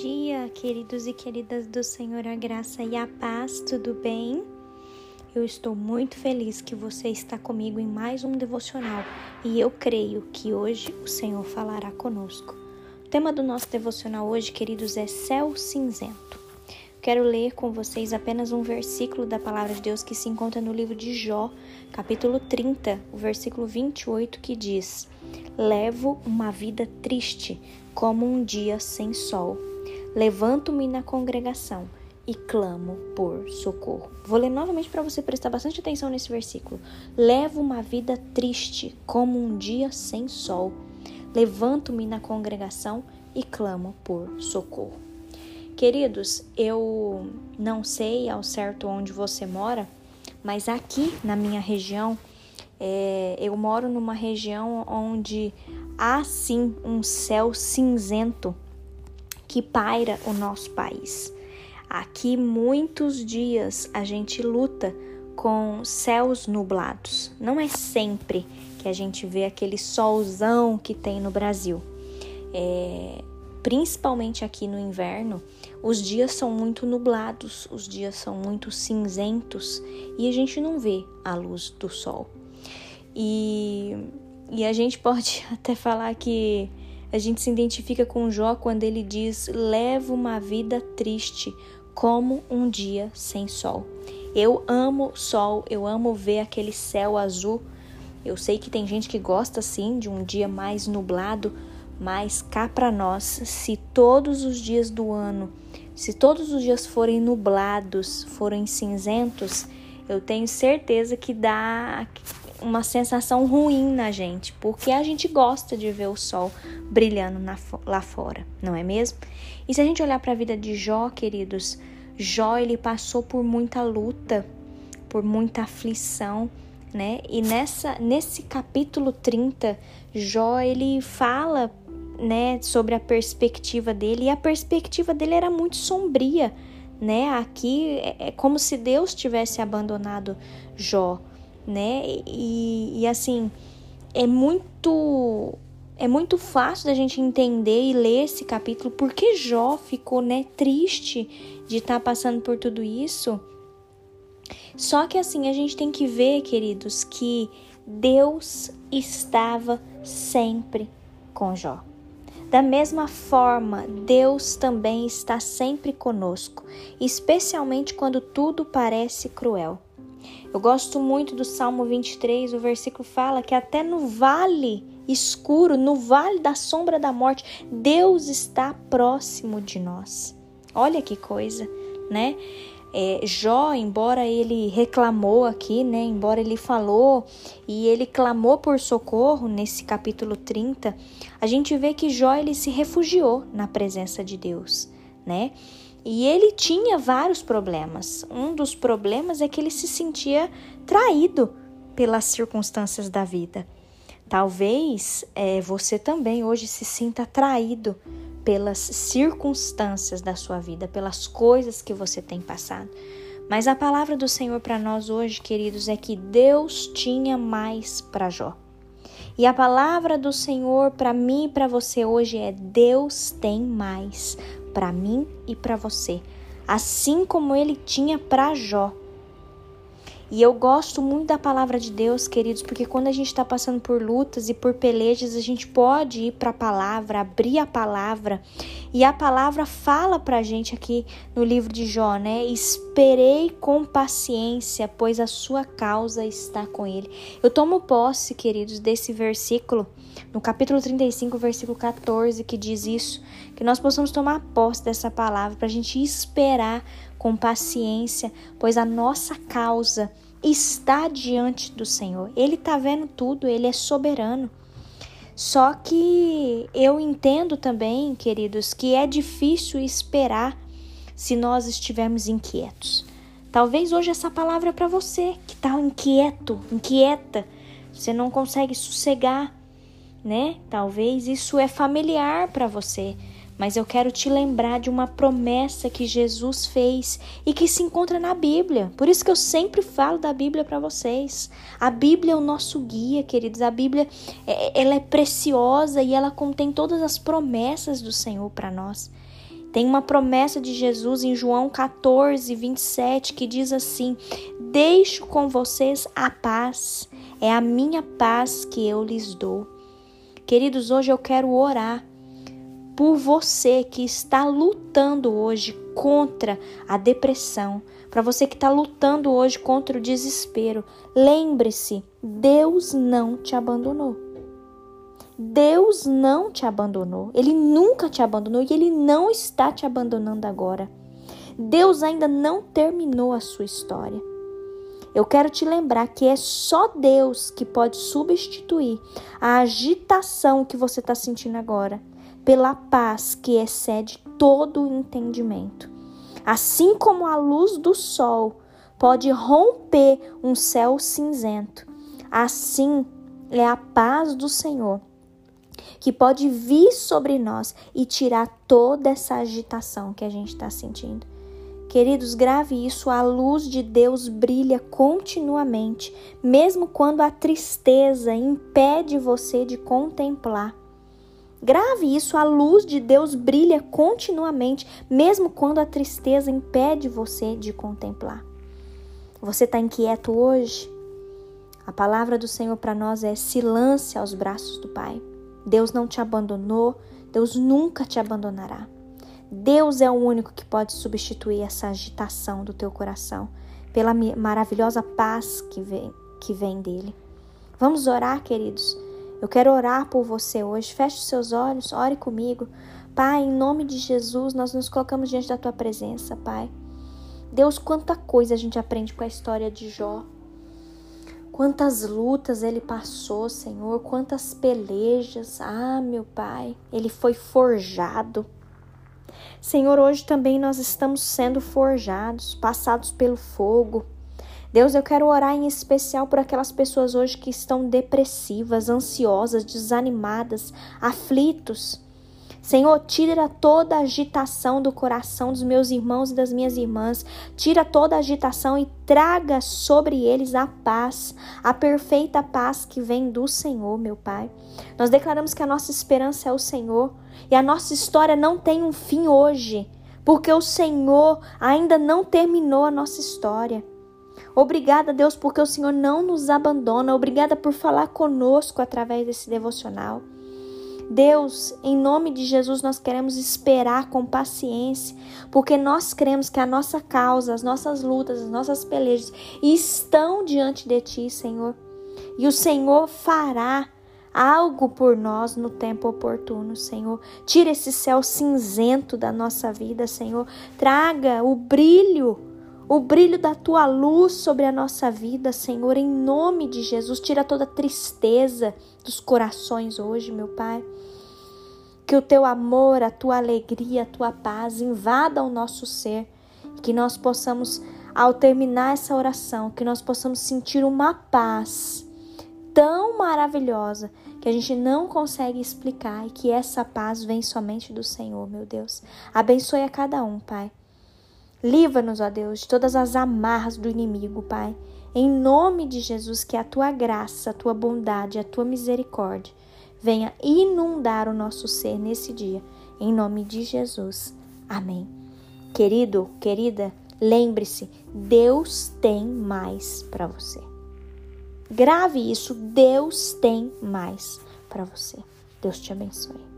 dia, queridos e queridas do Senhor, a graça e a paz, tudo bem? Eu estou muito feliz que você está comigo em mais um devocional e eu creio que hoje o Senhor falará conosco. O tema do nosso devocional hoje, queridos, é Céu Cinzento. Quero ler com vocês apenas um versículo da palavra de Deus que se encontra no livro de Jó, capítulo 30, o versículo 28, que diz: Levo uma vida triste, como um dia sem sol. Levanto-me na congregação e clamo por socorro. Vou ler novamente para você prestar bastante atenção nesse versículo. Levo uma vida triste, como um dia sem sol. Levanto-me na congregação e clamo por socorro. Queridos, eu não sei ao certo onde você mora, mas aqui na minha região, é, eu moro numa região onde há sim um céu cinzento que paira o nosso país. Aqui muitos dias a gente luta com céus nublados. Não é sempre que a gente vê aquele solzão que tem no Brasil. É, principalmente aqui no inverno, os dias são muito nublados, os dias são muito cinzentos e a gente não vê a luz do sol. E, e a gente pode até falar que a gente se identifica com Jó quando ele diz: Levo uma vida triste, como um dia sem sol. Eu amo sol, eu amo ver aquele céu azul. Eu sei que tem gente que gosta sim de um dia mais nublado, mas cá para nós, se todos os dias do ano, se todos os dias forem nublados, forem cinzentos, eu tenho certeza que dá uma sensação ruim na gente, porque a gente gosta de ver o sol brilhando na, lá fora, não é mesmo? E se a gente olhar para a vida de Jó, queridos, Jó ele passou por muita luta, por muita aflição, né? E nessa nesse capítulo 30, Jó ele fala, né, sobre a perspectiva dele, e a perspectiva dele era muito sombria, né? Aqui é, é como se Deus tivesse abandonado Jó né? E, e assim, é muito é muito fácil da gente entender e ler esse capítulo porque Jó ficou, né, triste de estar tá passando por tudo isso. Só que assim, a gente tem que ver, queridos, que Deus estava sempre com Jó. Da mesma forma, Deus também está sempre conosco, especialmente quando tudo parece cruel. Eu gosto muito do Salmo 23, o versículo fala que até no vale escuro, no vale da sombra da morte, Deus está próximo de nós. Olha que coisa, né? É, Jó, embora ele reclamou aqui, né, embora ele falou e ele clamou por socorro nesse capítulo 30, a gente vê que Jó ele se refugiou na presença de Deus, né? E ele tinha vários problemas. Um dos problemas é que ele se sentia traído pelas circunstâncias da vida. Talvez é, você também hoje se sinta traído pelas circunstâncias da sua vida, pelas coisas que você tem passado. Mas a palavra do Senhor para nós hoje, queridos, é que Deus tinha mais para Jó. E a palavra do Senhor para mim e para você hoje é: Deus tem mais para mim e para você, assim como ele tinha para Jó. E eu gosto muito da palavra de Deus, queridos, porque quando a gente está passando por lutas e por pelejas, a gente pode ir para a palavra, abrir a palavra. E a palavra fala para a gente aqui no livro de Jó, né? Esperei com paciência, pois a sua causa está com ele. Eu tomo posse, queridos, desse versículo no capítulo 35, versículo 14, que diz isso, que nós possamos tomar posse dessa palavra para a gente esperar com paciência, pois a nossa causa está diante do Senhor. Ele está vendo tudo, ele é soberano. Só que eu entendo também, queridos, que é difícil esperar se nós estivermos inquietos. Talvez hoje essa palavra é para você que está inquieto, inquieta, você não consegue sossegar, né? Talvez isso é familiar para você, mas eu quero te lembrar de uma promessa que Jesus fez e que se encontra na Bíblia. Por isso que eu sempre falo da Bíblia para vocês. A Bíblia é o nosso guia, queridos. A Bíblia é, ela é preciosa e ela contém todas as promessas do Senhor para nós. Tem uma promessa de Jesus em João 14, 27 que diz assim: Deixo com vocês a paz, é a minha paz que eu lhes dou. Queridos, hoje eu quero orar por você que está lutando hoje contra a depressão, para você que está lutando hoje contra o desespero. Lembre-se, Deus não te abandonou. Deus não te abandonou. Ele nunca te abandonou e ele não está te abandonando agora. Deus ainda não terminou a sua história. Eu quero te lembrar que é só Deus que pode substituir a agitação que você está sentindo agora pela paz que excede todo o entendimento. Assim como a luz do sol pode romper um céu cinzento, assim é a paz do Senhor que pode vir sobre nós e tirar toda essa agitação que a gente está sentindo. Queridos, grave isso: a luz de Deus brilha continuamente, mesmo quando a tristeza impede você de contemplar. Grave isso: a luz de Deus brilha continuamente, mesmo quando a tristeza impede você de contemplar. Você está inquieto hoje? A palavra do Senhor para nós é: se lance aos braços do Pai. Deus não te abandonou, Deus nunca te abandonará. Deus é o único que pode substituir essa agitação do teu coração pela maravilhosa paz que vem, que vem dele. Vamos orar, queridos. Eu quero orar por você hoje. Feche os seus olhos, ore comigo. Pai, em nome de Jesus, nós nos colocamos diante da tua presença, Pai. Deus, quanta coisa a gente aprende com a história de Jó. Quantas lutas ele passou, Senhor, quantas pelejas. Ah, meu Pai, ele foi forjado. Senhor, hoje também nós estamos sendo forjados, passados pelo fogo. Deus, eu quero orar em especial por aquelas pessoas hoje que estão depressivas, ansiosas, desanimadas, aflitos. Senhor, tira toda a agitação do coração dos meus irmãos e das minhas irmãs. Tira toda a agitação e traga sobre eles a paz, a perfeita paz que vem do Senhor, meu Pai. Nós declaramos que a nossa esperança é o Senhor e a nossa história não tem um fim hoje, porque o Senhor ainda não terminou a nossa história. Obrigada, Deus, porque o Senhor não nos abandona. Obrigada por falar conosco através desse devocional. Deus, em nome de Jesus, nós queremos esperar com paciência, porque nós cremos que a nossa causa, as nossas lutas, as nossas pelejas estão diante de Ti, Senhor. E o Senhor fará algo por nós no tempo oportuno, Senhor. Tira esse céu cinzento da nossa vida, Senhor. Traga o brilho o brilho da tua luz sobre a nossa vida, Senhor, em nome de Jesus. Tira toda tristeza dos corações hoje, meu Pai. Que o teu amor, a tua alegria, a tua paz invada o nosso ser. Que nós possamos, ao terminar essa oração, que nós possamos sentir uma paz tão maravilhosa que a gente não consegue explicar e que essa paz vem somente do Senhor, meu Deus. Abençoe a cada um, Pai. Livra-nos, ó Deus, de todas as amarras do inimigo, Pai. Em nome de Jesus, que a tua graça, a tua bondade, a tua misericórdia venha inundar o nosso ser nesse dia. Em nome de Jesus. Amém. Querido, querida, lembre-se, Deus tem mais para você. Grave isso, Deus tem mais para você. Deus te abençoe.